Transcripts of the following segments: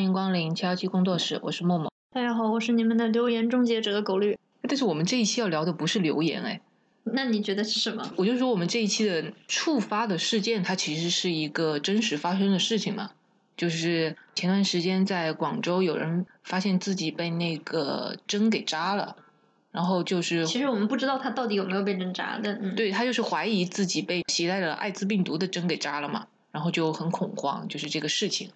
欢迎光临七幺七工作室，我是默默。大家好，我是你们的留言终结者狗绿。但是我们这一期要聊的不是留言，哎，那你觉得是什么？我就说我们这一期的触发的事件，它其实是一个真实发生的事情嘛。就是前段时间在广州，有人发现自己被那个针给扎了，然后就是其实我们不知道他到底有没有被针扎但，嗯，对他就是怀疑自己被携带了艾滋病毒的针给扎了嘛，然后就很恐慌，就是这个事情。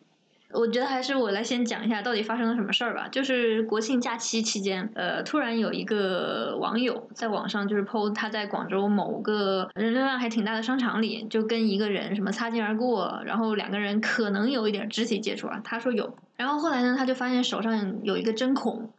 我觉得还是我来先讲一下到底发生了什么事儿吧。就是国庆假期期间，呃，突然有一个网友在网上就是 PO 他在广州某个人流量还挺大的商场里，就跟一个人什么擦肩而过，然后两个人可能有一点肢体接触啊，他说有。然后后来呢，他就发现手上有一个针孔，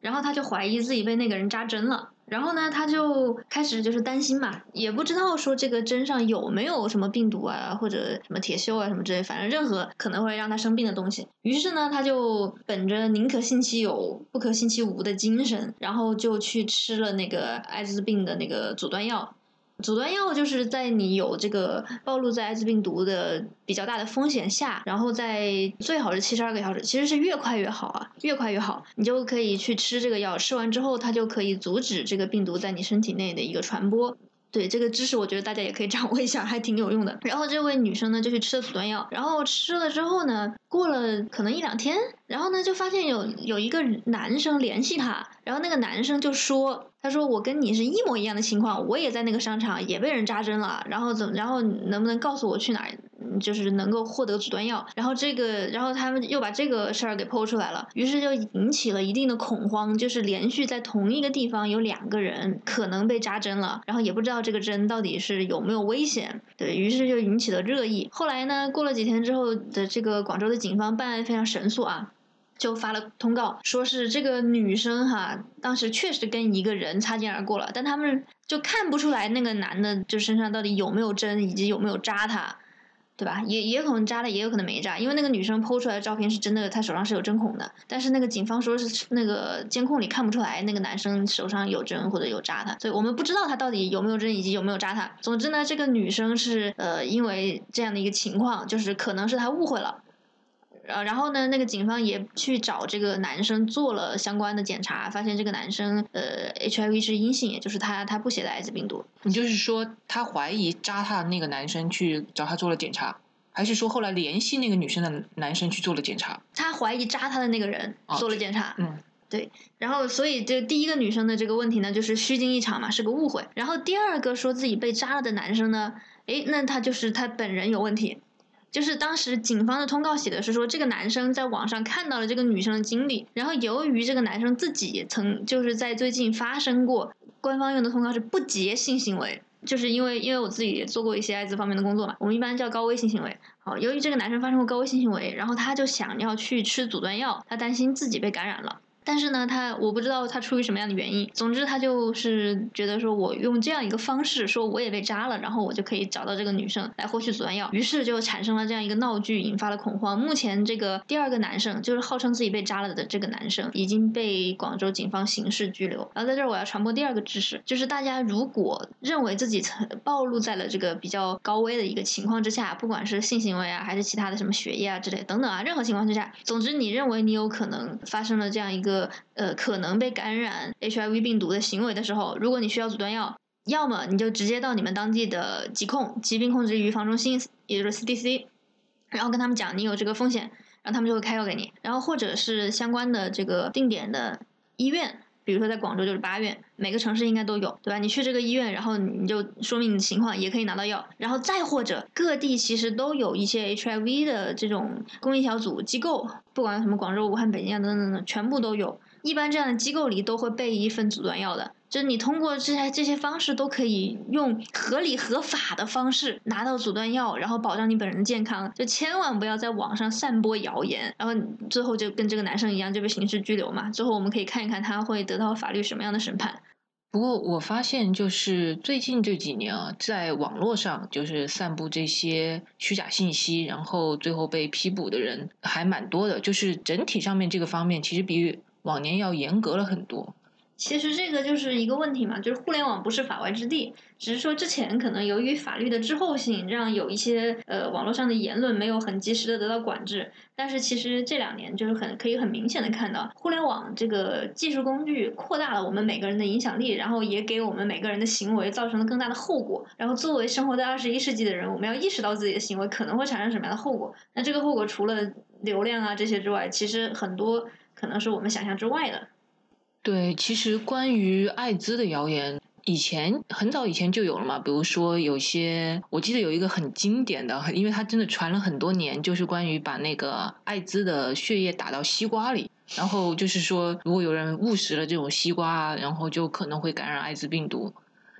然后他就怀疑自己被那个人扎针了。然后呢，他就开始就是担心嘛，也不知道说这个针上有没有什么病毒啊，或者什么铁锈啊什么之类，反正任何可能会让他生病的东西。于是呢，他就本着宁可信其有，不可信其无的精神，然后就去吃了那个艾滋病的那个阻断药。阻断药就是在你有这个暴露在艾滋病毒的比较大的风险下，然后在最好是七十二个小时，其实是越快越好啊，越快越好，你就可以去吃这个药，吃完之后它就可以阻止这个病毒在你身体内的一个传播。对这个知识，我觉得大家也可以掌握一下，还挺有用的。然后这位女生呢就去吃了阻断药，然后吃了之后呢，过了可能一两天，然后呢就发现有有一个男生联系她，然后那个男生就说。他说：“我跟你是一模一样的情况，我也在那个商场也被人扎针了，然后怎么，然后能不能告诉我去哪儿，就是能够获得阻断药？然后这个，然后他们又把这个事儿给剖出来了，于是就引起了一定的恐慌，就是连续在同一个地方有两个人可能被扎针了，然后也不知道这个针到底是有没有危险，对于是就引起了热议。后来呢，过了几天之后的这个广州的警方办案非常神速啊。”就发了通告，说是这个女生哈，当时确实跟一个人擦肩而过了，但他们就看不出来那个男的就身上到底有没有针，以及有没有扎他，对吧？也也有可能扎了，也有可能没扎，因为那个女生剖出来的照片是真的，她手上是有针孔的，但是那个警方说是那个监控里看不出来那个男生手上有针或者有扎他，所以我们不知道他到底有没有针以及有没有扎他。总之呢，这个女生是呃因为这样的一个情况，就是可能是她误会了。呃，然后呢，那个警方也去找这个男生做了相关的检查，发现这个男生呃 HIV 是阴性，也就是他他不携带艾滋病毒。你就是说他怀疑扎他的那个男生去找他做了检查，还是说后来联系那个女生的男生去做了检查？他怀疑扎他的那个人做了检查。嗯，对。然后所以这第一个女生的这个问题呢，就是虚惊一场嘛，是个误会。然后第二个说自己被扎了的男生呢，诶，那他就是他本人有问题。就是当时警方的通告写的是说，这个男生在网上看到了这个女生的经历，然后由于这个男生自己曾就是在最近发生过，官方用的通告是不洁性行为，就是因为因为我自己也做过一些艾滋方面的工作嘛，我们一般叫高危性行为。好，由于这个男生发生过高危性行为，然后他就想要去吃阻断药，他担心自己被感染了。但是呢，他我不知道他出于什么样的原因。总之，他就是觉得说，我用这样一个方式，说我也被扎了，然后我就可以找到这个女生来获取阻断药。于是就产生了这样一个闹剧，引发了恐慌。目前这个第二个男生，就是号称自己被扎了的这个男生，已经被广州警方刑事拘留。然后在这儿我要传播第二个知识，就是大家如果认为自己曾暴露在了这个比较高危的一个情况之下，不管是性行为啊，还是其他的什么血液啊之类等等啊，任何情况之下，总之你认为你有可能发生了这样一个。个呃可能被感染 HIV 病毒的行为的时候，如果你需要阻断药，要么你就直接到你们当地的疾控疾病控制预防中心，也就是 CDC，然后跟他们讲你有这个风险，然后他们就会开药给你，然后或者是相关的这个定点的医院。比如说，在广州就是八院，每个城市应该都有，对吧？你去这个医院，然后你就说明你的情况，也可以拿到药。然后再或者，各地其实都有一些 HIV 的这种公益小组机构，不管什么广州、武汉、北京啊等等等，全部都有。一般这样的机构里都会备一份阻断药的。就你通过这些这些方式都可以用合理合法的方式拿到阻断药，然后保障你本人的健康。就千万不要在网上散播谣言，然后最后就跟这个男生一样就被刑事拘留嘛。最后我们可以看一看他会得到法律什么样的审判。不过我发现就是最近这几年啊，在网络上就是散布这些虚假信息，然后最后被批捕的人还蛮多的。就是整体上面这个方面其实比往年要严格了很多。其实这个就是一个问题嘛，就是互联网不是法外之地，只是说之前可能由于法律的滞后性，让有一些呃网络上的言论没有很及时的得到管制。但是其实这两年就是很可以很明显的看到，互联网这个技术工具扩大了我们每个人的影响力，然后也给我们每个人的行为造成了更大的后果。然后作为生活在二十一世纪的人，我们要意识到自己的行为可能会产生什么样的后果。那这个后果除了流量啊这些之外，其实很多可能是我们想象之外的。对，其实关于艾滋的谣言，以前很早以前就有了嘛。比如说，有些我记得有一个很经典的，因为它真的传了很多年，就是关于把那个艾滋的血液打到西瓜里，然后就是说，如果有人误食了这种西瓜，然后就可能会感染艾滋病毒。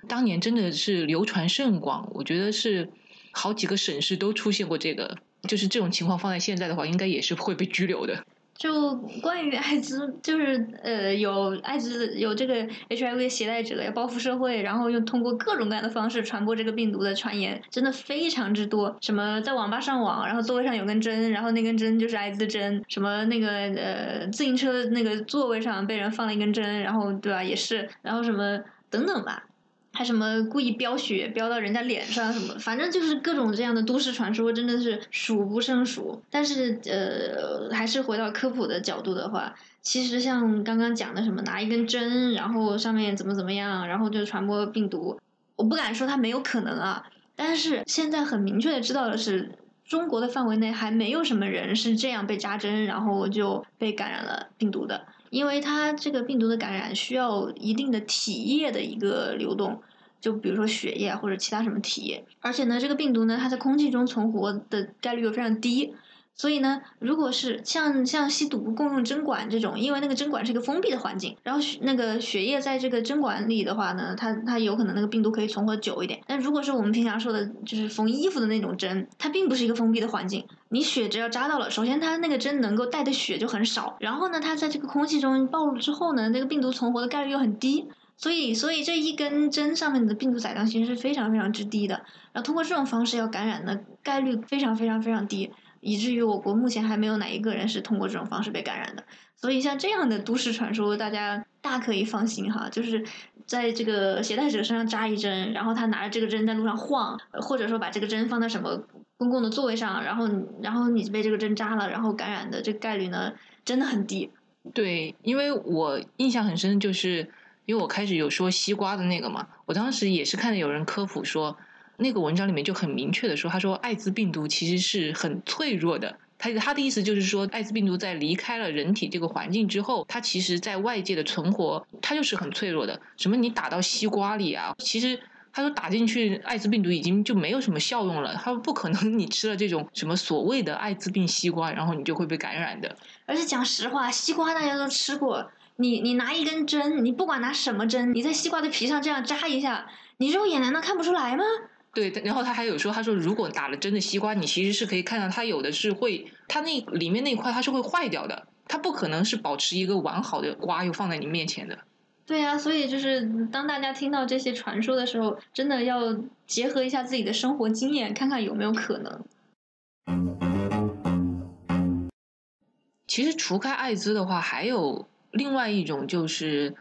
当年真的是流传甚广，我觉得是好几个省市都出现过这个。就是这种情况放在现在的话，应该也是会被拘留的。就关于艾滋，就是呃有艾滋有这个 HIV 携带者要报复社会，然后又通过各种各样的方式传播这个病毒的传言，真的非常之多。什么在网吧上网，然后座位上有根针，然后那根针就是艾滋针。什么那个呃自行车那个座位上被人放了一根针，然后对吧也是，然后什么等等吧。还什么故意飙血飙到人家脸上什么，反正就是各种这样的都市传说，真的是数不胜数。但是呃，还是回到科普的角度的话，其实像刚刚讲的什么拿一根针，然后上面怎么怎么样，然后就传播病毒，我不敢说它没有可能啊。但是现在很明确的知道的是，中国的范围内还没有什么人是这样被扎针，然后就被感染了病毒的。因为它这个病毒的感染需要一定的体液的一个流动，就比如说血液或者其他什么体液，而且呢，这个病毒呢，它在空气中存活的概率又非常低。所以呢，如果是像像吸毒共用针管这种，因为那个针管是一个封闭的环境，然后那个血液在这个针管里的话呢，它它有可能那个病毒可以存活久一点。但如果是我们平常说的，就是缝衣服的那种针，它并不是一个封闭的环境，你血只要扎到了，首先它那个针能够带的血就很少，然后呢，它在这个空气中暴露之后呢，那个病毒存活的概率又很低，所以所以这一根针上面的病毒载量其实是非常非常之低的，然后通过这种方式要感染的概率非常非常非常低。以至于我国目前还没有哪一个人是通过这种方式被感染的，所以像这样的都市传说，大家大可以放心哈，就是在这个携带者身上扎一针，然后他拿着这个针在路上晃，或者说把这个针放在什么公共的座位上，然后然后你被这个针扎了，然后感染的这个概率呢，真的很低。对，因为我印象很深，就是因为我开始有说西瓜的那个嘛，我当时也是看到有人科普说。那个文章里面就很明确的说，他说艾滋病毒其实是很脆弱的。他他的意思就是说，艾滋病毒在离开了人体这个环境之后，它其实在外界的存活，它就是很脆弱的。什么你打到西瓜里啊，其实他说打进去艾滋病毒已经就没有什么效用了。他说不可能你吃了这种什么所谓的艾滋病西瓜，然后你就会被感染的。而且讲实话，西瓜大家都吃过，你你拿一根针，你不管拿什么针，你在西瓜的皮上这样扎一下，你肉眼难道看不出来吗？对，然后他还有说，他说如果打了针的西瓜，你其实是可以看到它有的是会，它那里面那块它是会坏掉的，它不可能是保持一个完好的瓜又放在你面前的。对呀，所以就是当大家听到这些传说的时候，真的要结合一下自己的生活经验，看看有没有可能。其实除开艾滋的话，还有另外一种就是。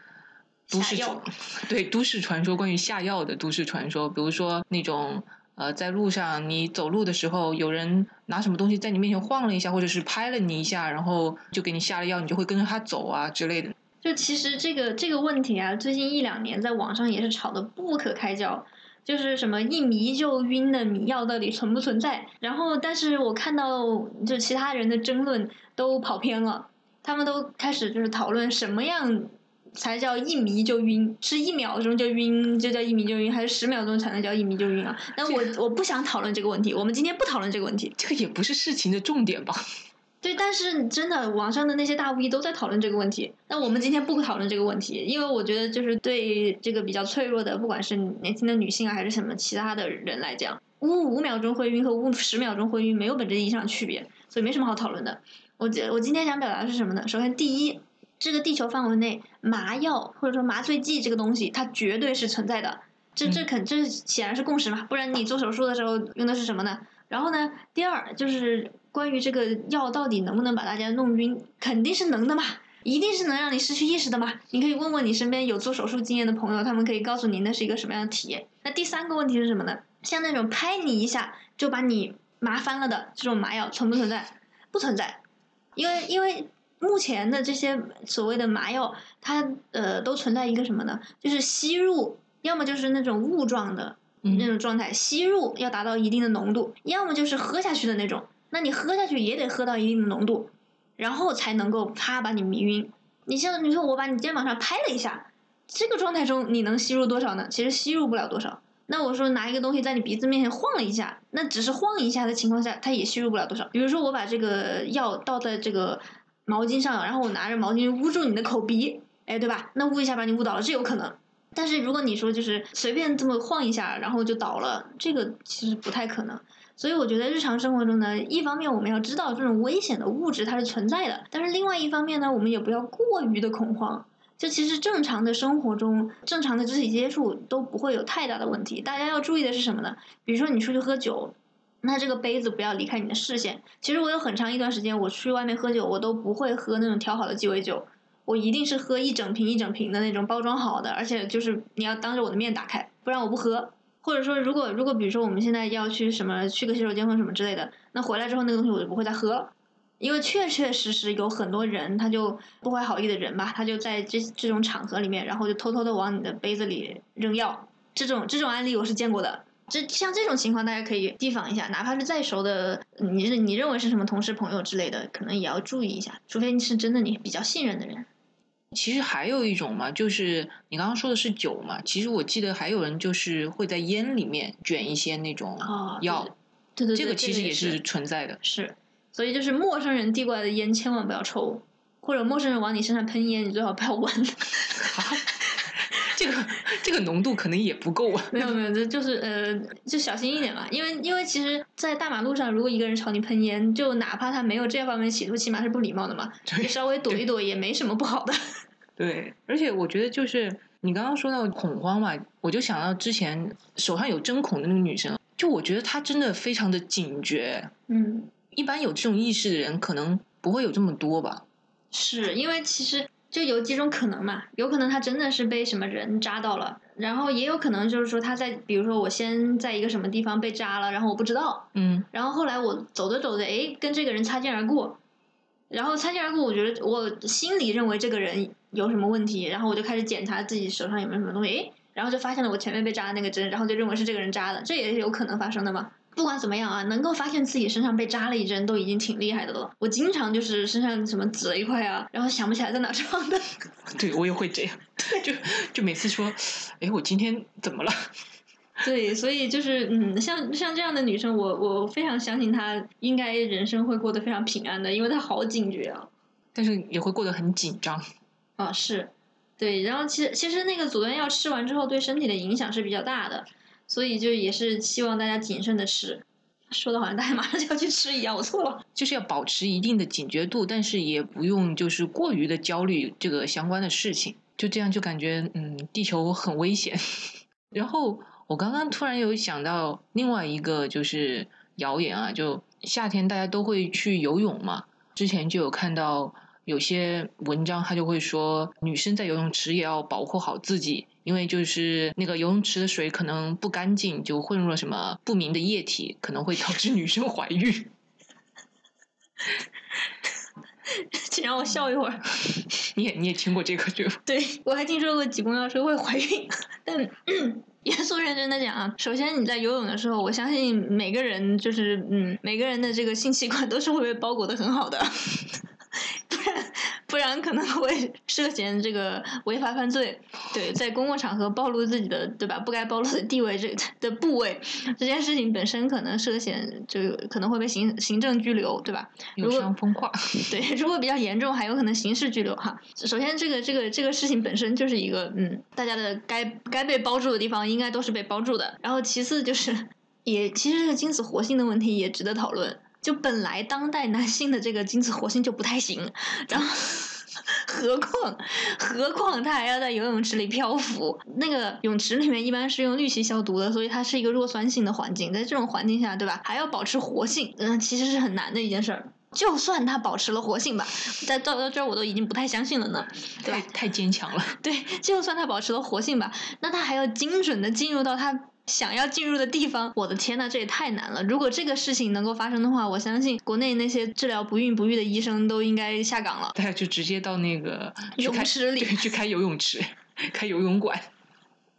都市传 对都市传说，关于下药的都市传说，比如说那种呃，在路上你走路的时候，有人拿什么东西在你面前晃了一下，或者是拍了你一下，然后就给你下了药，你就会跟着他走啊之类的。就其实这个这个问题啊，最近一两年在网上也是吵得不可开交，就是什么一迷就晕的迷药到底存不存在？然后，但是我看到就其他人的争论都跑偏了，他们都开始就是讨论什么样。才叫一迷就晕，是一秒钟就晕就叫一迷就晕，还是十秒钟才能叫一迷就晕啊？那我我不想讨论这个问题，我们今天不讨论这个问题。这个也不是事情的重点吧？对，但是真的，网上的那些大 V 都在讨论这个问题。那我们今天不讨论这个问题，因为我觉得就是对这个比较脆弱的，不管是年轻的女性啊，还是什么其他的人来讲，呜五秒钟会晕和呜十秒钟会晕没有本质意义上区别，所以没什么好讨论的。我我今天想表达的是什么呢？首先，第一。这个地球范围内，麻药或者说麻醉剂这个东西，它绝对是存在的。这这肯这显然是共识嘛？不然你做手术的时候用的是什么呢？然后呢，第二就是关于这个药到底能不能把大家弄晕，肯定是能的嘛。一定是能让你失去意识的嘛？你可以问问你身边有做手术经验的朋友，他们可以告诉你那是一个什么样的体验。那第三个问题是什么呢？像那种拍你一下就把你麻翻了的这种麻药存不存在？不存在，因为因为目前的这些所谓的麻药，它呃都存在一个什么呢？就是吸入，要么就是那种雾状的那种状态，吸入要达到一定的浓度，要么就是喝下去的那种。那你喝下去也得喝到一定的浓度。然后才能够啪把你迷晕。你像你说我把你肩膀上拍了一下，这个状态中你能吸入多少呢？其实吸入不了多少。那我说拿一个东西在你鼻子面前晃了一下，那只是晃一下的情况下，它也吸入不了多少。比如说我把这个药倒在这个毛巾上，然后我拿着毛巾捂住你的口鼻，哎，对吧？那捂一下把你捂倒了，这有可能。但是如果你说就是随便这么晃一下，然后就倒了，这个其实不太可能。所以我觉得日常生活中呢，一方面我们要知道这种危险的物质它是存在的，但是另外一方面呢，我们也不要过于的恐慌。就其实正常的生活中，正常的肢体接触都不会有太大的问题。大家要注意的是什么呢？比如说你出去喝酒，那这个杯子不要离开你的视线。其实我有很长一段时间，我去外面喝酒，我都不会喝那种调好的鸡尾酒，我一定是喝一整瓶一整瓶的那种包装好的，而且就是你要当着我的面打开，不然我不喝。或者说，如果如果比如说我们现在要去什么去个洗手间或什么之类的，那回来之后那个东西我就不会再喝了，因为确确实实有很多人他就不怀好意的人吧，他就在这这种场合里面，然后就偷偷的往你的杯子里扔药，这种这种案例我是见过的。这像这种情况大家可以提防一下，哪怕是再熟的，你是你认为是什么同事朋友之类的，可能也要注意一下，除非你是真的你比较信任的人。其实还有一种嘛，就是你刚刚说的是酒嘛。其实我记得还有人就是会在烟里面卷一些那种药，对对对，这个其实也是存在的。是，所以就是陌生人递过来的烟千万不要抽，或者陌生人往你身上喷烟，你最好不要闻。这个这个浓度可能也不够啊。没有没有，这就是呃，就小心一点嘛。因为因为其实，在大马路上，如果一个人朝你喷烟，就哪怕他没有这方面企图，起码是不礼貌的嘛。你稍微躲一躲也没什么不好的。对，而且我觉得就是你刚刚说到恐慌嘛，我就想到之前手上有针孔的那个女生，就我觉得她真的非常的警觉。嗯，一般有这种意识的人可能不会有这么多吧？是因为其实就有几种可能嘛，有可能他真的是被什么人扎到了，然后也有可能就是说他在，比如说我先在一个什么地方被扎了，然后我不知道，嗯，然后后来我走着走着，哎，跟这个人擦肩而过。然后擦肩而过，我觉得我心里认为这个人有什么问题，然后我就开始检查自己手上有没有什么东西，哎，然后就发现了我前面被扎的那个针，然后就认为是这个人扎的，这也是有可能发生的嘛。不管怎么样啊，能够发现自己身上被扎了一针，都已经挺厉害的了。我经常就是身上什么紫了一块啊，然后想不起来在哪扎的。对我也会这样，就就每次说，哎，我今天怎么了？对，所以就是嗯，像像这样的女生，我我非常相信她应该人生会过得非常平安的，因为她好警觉啊。但是也会过得很紧张。啊，是，对，然后其实其实那个阻断药吃完之后对身体的影响是比较大的，所以就也是希望大家谨慎的吃。说的好像大家马上就要去吃一样，我错了。就是要保持一定的警觉度，但是也不用就是过于的焦虑这个相关的事情，就这样就感觉嗯，地球很危险。然后。我刚刚突然有想到另外一个就是谣言啊，就夏天大家都会去游泳嘛。之前就有看到有些文章，他就会说女生在游泳池也要保护好自己，因为就是那个游泳池的水可能不干净，就混入了什么不明的液体，可能会导致女生怀孕。请让我笑一会儿。你也你也听过这个就？对，我还听说过挤公交车会怀孕，但。严肃认真的讲啊，首先你在游泳的时候，我相信每个人就是嗯，每个人的这个性器官都是会被包裹的很好的。不然可能会 涉嫌这个违法犯罪，对，在公共场合暴露自己的对吧？不该暴露的地位这的部位，这件事情本身可能涉嫌就可能会被行行政拘留，对吧？有伤风化。对，如果比较严重，还有可能刑事拘留哈。首先，这个这个这个事情本身就是一个嗯，大家的该该被包住的地方应该都是被包住的。然后其次就是，也其实这个精子活性的问题也值得讨论。就本来当代男性的这个精子活性就不太行，然后何况 何况他还要在游泳池里漂浮，那个泳池里面一般是用氯气消毒的，所以它是一个弱酸性的环境，在这种环境下，对吧？还要保持活性，嗯，其实是很难的一件事儿。就算它保持了活性吧，在到到这儿我都已经不太相信了呢，对吧？太太坚强了。对，就算它保持了活性吧，那它还要精准的进入到他想要进入的地方。我的天呐，这也太难了！如果这个事情能够发生的话，我相信国内那些治疗不孕不育的医生都应该下岗了。大家就直接到那个 泳池里对，去开游泳池，开游泳馆。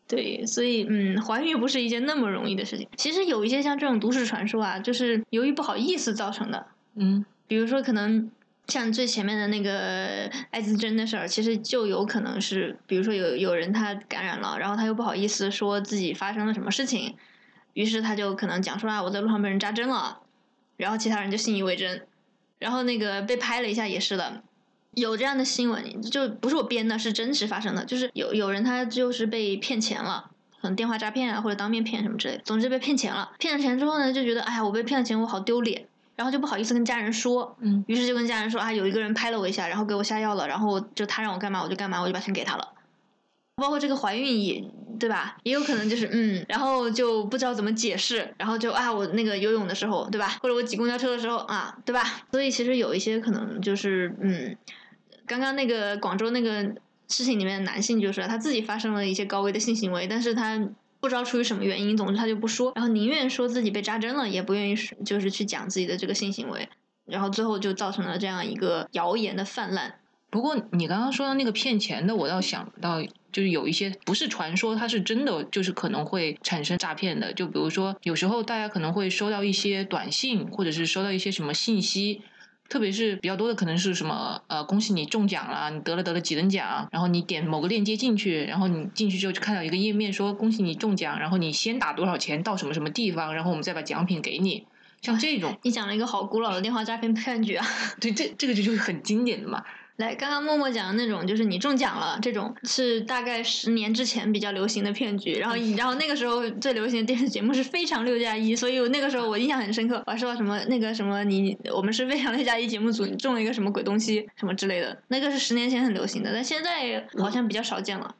对，所以嗯，怀孕不是一件那么容易的事情。其实有一些像这种都市传说啊，就是由于不好意思造成的。嗯，比如说，可能像最前面的那个艾滋针的事儿，其实就有可能是，比如说有有人他感染了，然后他又不好意思说自己发生了什么事情，于是他就可能讲说啊，我在路上被人扎针了，然后其他人就信以为真，然后那个被拍了一下也是的。有这样的新闻，就不是我编的，是真实发生的。就是有有人他就是被骗钱了，可能电话诈骗啊，或者当面骗什么之类的。总之被骗钱了，骗了钱之后呢，就觉得哎呀，我被骗了钱，我好丢脸，然后就不好意思跟家人说。嗯，于是就跟家人说啊，有一个人拍了我一下，然后给我下药了，然后就他让我干嘛我就干嘛，我就把钱给他了。包括这个怀孕也对吧？也有可能就是嗯，然后就不知道怎么解释，然后就啊，我那个游泳的时候对吧？或者我挤公交车的时候啊，对吧？所以其实有一些可能就是嗯。刚刚那个广州那个事情里面的男性就是他自己发生了一些高危的性行为，但是他不知道出于什么原因，总之他就不说，然后宁愿说自己被扎针了，也不愿意就是去讲自己的这个性行为，然后最后就造成了这样一个谣言的泛滥。不过你刚刚说的那个骗钱的，我倒想到，就是有一些不是传说，它是真的，就是可能会产生诈骗的。就比如说，有时候大家可能会收到一些短信，或者是收到一些什么信息。特别是比较多的可能是什么呃，恭喜你中奖了，你得了得了几等奖，然后你点某个链接进去，然后你进去之后就看到一个页面说恭喜你中奖，然后你先打多少钱到什么什么地方，然后我们再把奖品给你，像这种，你讲了一个好古老的电话诈骗骗局啊！对，这这个就就是很经典的嘛。来，刚刚默默讲的那种，就是你中奖了，这种是大概十年之前比较流行的骗局。然后，然后那个时候最流行的电视节目是《非常六加一》，所以那个时候我印象很深刻。我还说什么那个什么你我们是《非常六加一》节目组，你中了一个什么鬼东西什么之类的。那个是十年前很流行的，但现在好像比较少见了。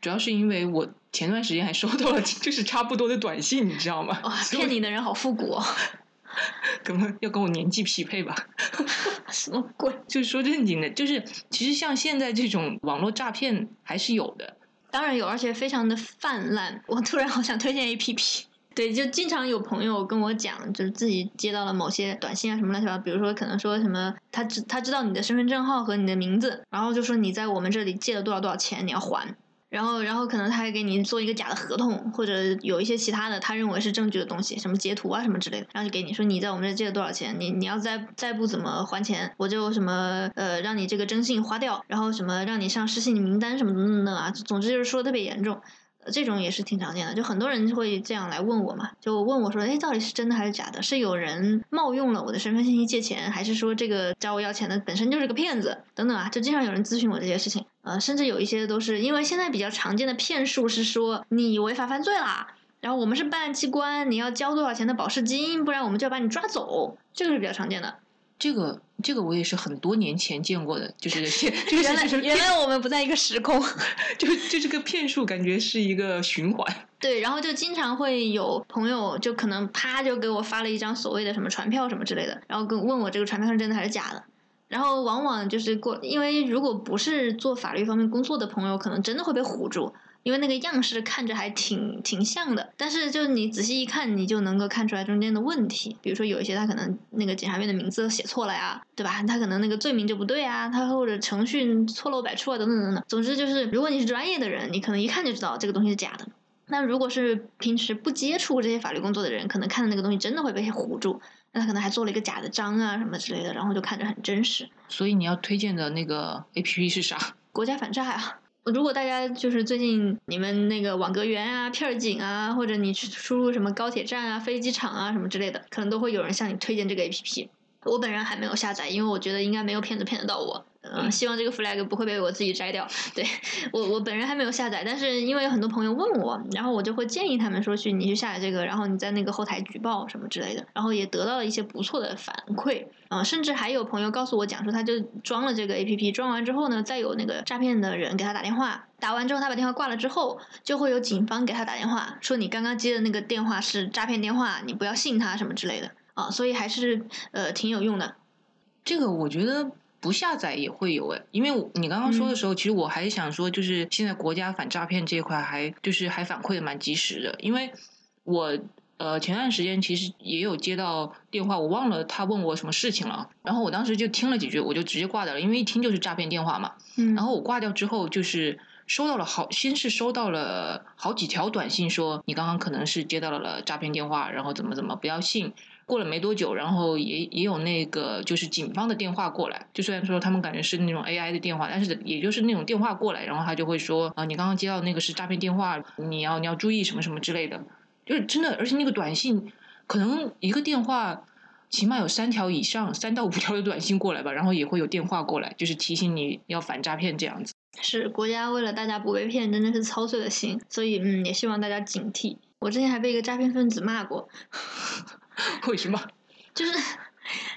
主要是因为我前段时间还收到了就是差不多的短信，你知道吗？哇，骗你的人好复古哦。可能要跟我年纪匹配吧？什么鬼？就是说正经的，就是其实像现在这种网络诈骗还是有的，当然有，而且非常的泛滥。我突然好想推荐 A P P，对，就经常有朋友跟我讲，就是自己接到了某些短信啊什么乱七八糟，比如说可能说什么他知他知道你的身份证号和你的名字，然后就说你在我们这里借了多少多少钱，你要还。然后，然后可能他还给你做一个假的合同，或者有一些其他的他认为是证据的东西，什么截图啊什么之类的，然后就给你说你在我们这借了多少钱，你你要再再不怎么还钱，我就什么呃让你这个征信花掉，然后什么让你上失信名单什么等等等啊，总之就是说的特别严重。这种也是挺常见的，就很多人会这样来问我嘛，就问我说，哎，到底是真的还是假的？是有人冒用了我的身份信息借钱，还是说这个找我要钱的本身就是个骗子？等等啊，就经常有人咨询我这些事情，呃，甚至有一些都是因为现在比较常见的骗术是说你违法犯罪啦，然后我们是办案机关，你要交多少钱的保释金，不然我们就要把你抓走，这个是比较常见的。这个这个我也是很多年前见过的，就是就是原来原来我们不在一个时空，就就这个骗术感觉是一个循环。对，然后就经常会有朋友就可能啪就给我发了一张所谓的什么传票什么之类的，然后跟问我这个传票是真的还是假的。然后往往就是过，因为如果不是做法律方面工作的朋友，可能真的会被唬住。因为那个样式看着还挺挺像的，但是就是你仔细一看，你就能够看出来中间的问题。比如说有一些他可能那个检察院的名字写错了呀，对吧？他可能那个罪名就不对啊，他或者程序错漏百出啊，等等等等。总之就是，如果你是专业的人，你可能一看就知道这个东西是假的。那如果是平时不接触这些法律工作的人，可能看的那个东西真的会被唬住。那他可能还做了一个假的章啊什么之类的，然后就看着很真实。所以你要推荐的那个 A P P 是啥？国家反诈呀。如果大家就是最近你们那个网格员啊、片警啊，或者你去输入什么高铁站啊、飞机场啊什么之类的，可能都会有人向你推荐这个 A P P。我本人还没有下载，因为我觉得应该没有骗子骗得到我。嗯，希望这个 flag 不会被我自己摘掉。对我，我本人还没有下载，但是因为有很多朋友问我，然后我就会建议他们说去你去下载这个，然后你在那个后台举报什么之类的，然后也得到了一些不错的反馈。啊，甚至还有朋友告诉我讲说，他就装了这个 A P P，装完之后呢，再有那个诈骗的人给他打电话，打完之后他把电话挂了之后，就会有警方给他打电话，说你刚刚接的那个电话是诈骗电话，你不要信他什么之类的。啊，所以还是呃挺有用的。这个我觉得不下载也会有哎，因为你刚刚说的时候，其实我还想说，就是现在国家反诈骗这一块还就是还反馈的蛮及时的，因为我呃前段时间其实也有接到电话，我忘了他问我什么事情了，然后我当时就听了几句，我就直接挂掉了，因为一听就是诈骗电话嘛。嗯，然后我挂掉之后，就是收到了好，先是收到了好几条短信，说你刚刚可能是接到了诈骗电话，然后怎么怎么不要信。过了没多久，然后也也有那个就是警方的电话过来，就虽然说他们感觉是那种 AI 的电话，但是也就是那种电话过来，然后他就会说啊，你刚刚接到那个是诈骗电话，你要你要注意什么什么之类的，就是真的，而且那个短信可能一个电话起码有三条以上，三到五条的短信过来吧，然后也会有电话过来，就是提醒你要反诈骗这样子。是国家为了大家不被骗，真的是操碎了心，所以嗯，也希望大家警惕。我之前还被一个诈骗分子骂过。为什么？就是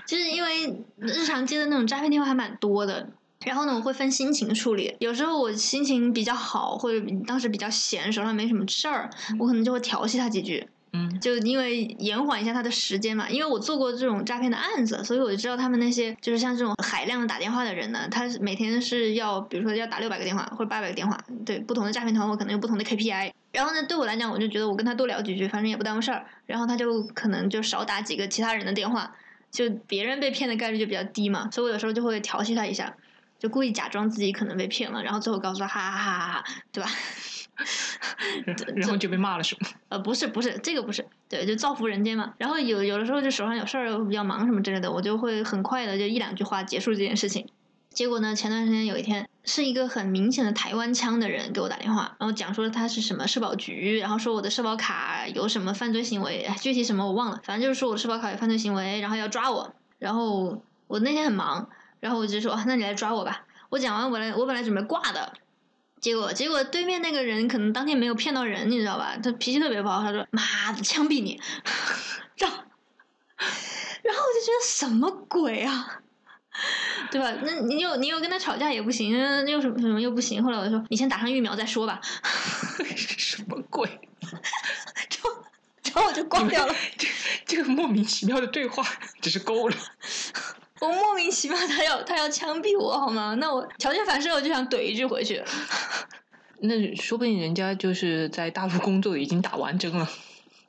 就是因为日常接的那种诈骗电话还蛮多的，然后呢，我会分心情处理。有时候我心情比较好，或者当时比较闲，手上没什么事儿，我可能就会调戏他几句。嗯，就因为延缓一下他的时间嘛，因为我做过这种诈骗的案子，所以我就知道他们那些就是像这种海量的打电话的人呢，他每天是要比如说要打六百个电话或者八百个电话，对不同的诈骗团伙可能有不同的 KPI。然后呢，对我来讲，我就觉得我跟他多聊几句，反正也不耽误事儿。然后他就可能就少打几个其他人的电话，就别人被骗的概率就比较低嘛。所以我有时候就会调戏他一下，就故意假装自己可能被骗了，然后最后告诉他哈哈哈哈哈，对吧？然后就被骂了是吗？呃，不是不是，这个不是，对，就造福人间嘛。然后有有的时候就手上有事儿，比较忙什么之类的，我就会很快的就一两句话结束这件事情。结果呢，前段时间有一天，是一个很明显的台湾腔的人给我打电话，然后讲说他是什么社保局，然后说我的社保卡有什么犯罪行为，具体什么我忘了，反正就是说我的社保卡有犯罪行为，然后要抓我。然后我那天很忙，然后我就说那你来抓我吧。我讲完，我来，我本来准备挂的。结果，结果对面那个人可能当天没有骗到人，你知道吧？他脾气特别不好，他说：“妈的，枪毙你！” 然后，然后我就觉得什么鬼啊，对吧？那你又你又跟他吵架也不行，又什么什么又不行。后来我就说：“你先打上疫苗再说吧。”什么鬼？然后，然后我就挂掉了。这这个莫名其妙的对话，只是够了。我莫名其妙，他要他要枪毙我好吗？那我条件反射，我就想怼一句回去。那说不定人家就是在大陆工作，已经打完针了。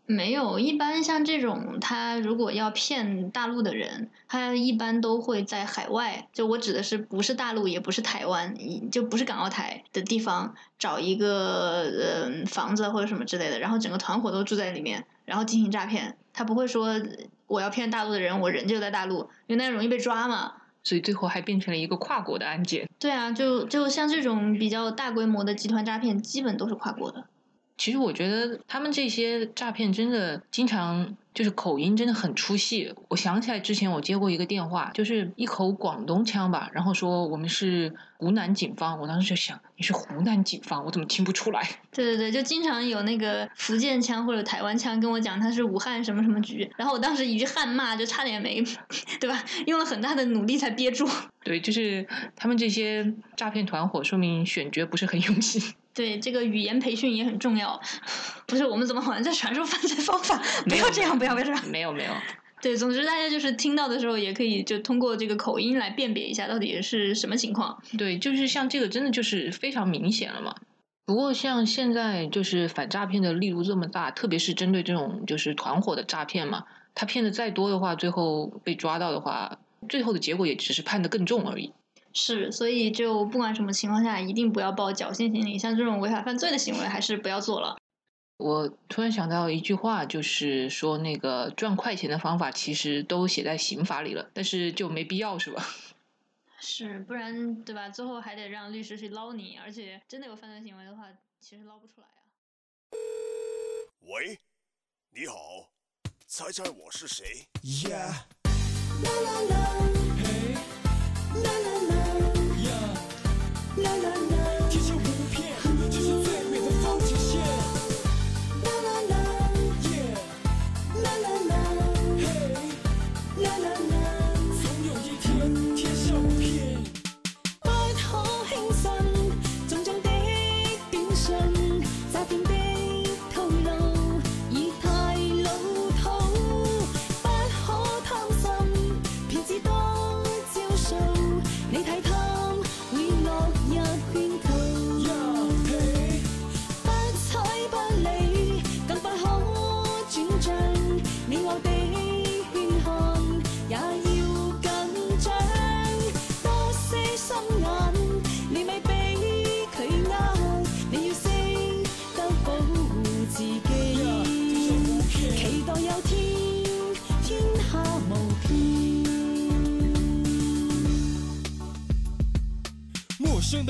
没有，一般像这种，他如果要骗大陆的人，他一般都会在海外。就我指的是，不是大陆，也不是台湾，就不是港澳台的地方，找一个呃房子或者什么之类的，然后整个团伙都住在里面，然后进行诈骗。他不会说我要骗大陆的人，我人就在大陆，因为那样容易被抓嘛。所以最后还变成了一个跨国的案件。对啊，就就像这种比较大规模的集团诈骗，基本都是跨国的。其实我觉得他们这些诈骗真的经常就是口音真的很出戏。我想起来之前我接过一个电话，就是一口广东腔吧，然后说我们是湖南警方，我当时就想你是湖南警方，我怎么听不出来？对对对，就经常有那个福建腔或者台湾腔跟我讲他是武汉什么什么局，然后我当时一句汉骂就差点没，对吧？用了很大的努力才憋住。对，就是他们这些诈骗团伙，说明选角不是很用心。对，这个语言培训也很重要。不是我们怎么好像在传授犯罪方法？不要这样，不要不要这样。没有没有。对，总之大家就是听到的时候，也可以就通过这个口音来辨别一下到底是什么情况。对，就是像这个真的就是非常明显了嘛。不过像现在就是反诈骗的力度这么大，特别是针对这种就是团伙的诈骗嘛，他骗的再多的话，最后被抓到的话，最后的结果也只是判的更重而已。是，所以就不管什么情况下，一定不要抱侥幸心理，像这种违法犯罪的行为，还是不要做了。我突然想到一句话，就是说那个赚快钱的方法，其实都写在刑法里了，但是就没必要，是吧？是，不然对吧？最后还得让律师去捞你，而且真的有犯罪行为的话，其实捞不出来啊。喂，你好，猜猜我是谁？Yeah. La la la. Hey. La la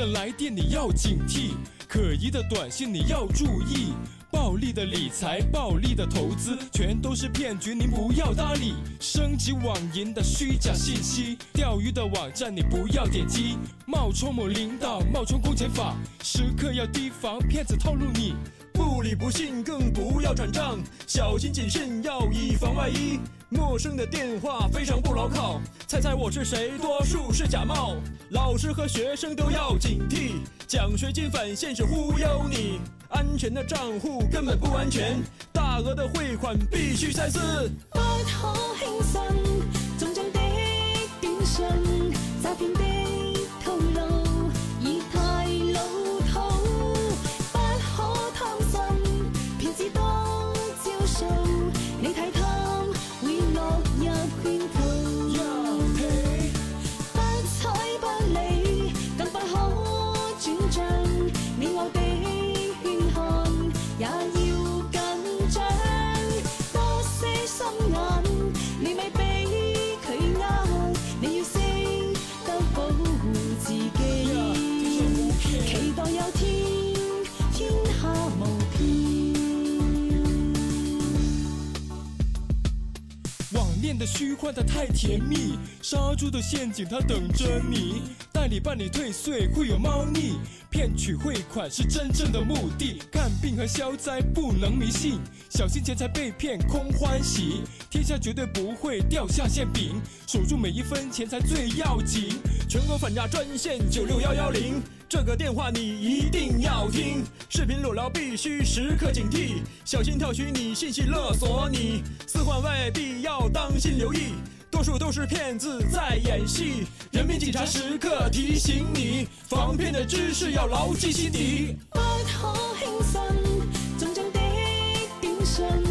的来电你要警惕，可疑的短信你要注意。暴力的理财，暴力的投资，全都是骗局，您不要搭理。升级网银的虚假信息，钓鱼的网站你不要点击。冒充某领导，冒充公检法，时刻要提防骗子套路你。不理不信，更不要转账，小心谨慎，要以防万一。陌生的电话非常不牢靠，猜猜我是谁？多数是假冒。老师和学生都要警惕，奖学金返现是忽悠你。安全的账户根本不安全，大额的汇款必须三思。不可轻信重重的短信，的虚幻它太甜蜜，杀猪的陷阱它等着你。代理办理退税会有猫腻，骗取汇款是真正的目的。看病和消灾不能迷信，小心钱财被骗空欢喜。天下绝对不会掉下馅饼，守住每一分钱才最要紧。全国反诈专线九六幺幺零，这个电话你一定要听。视频裸聊必须时刻警惕，小心跳取你信息勒索你。私換外幣要当心留意，多数都是骗子在演戏。人民警察时刻提醒你，防骗的知识要牢记心底。不可轻信真正的短信，詐騙的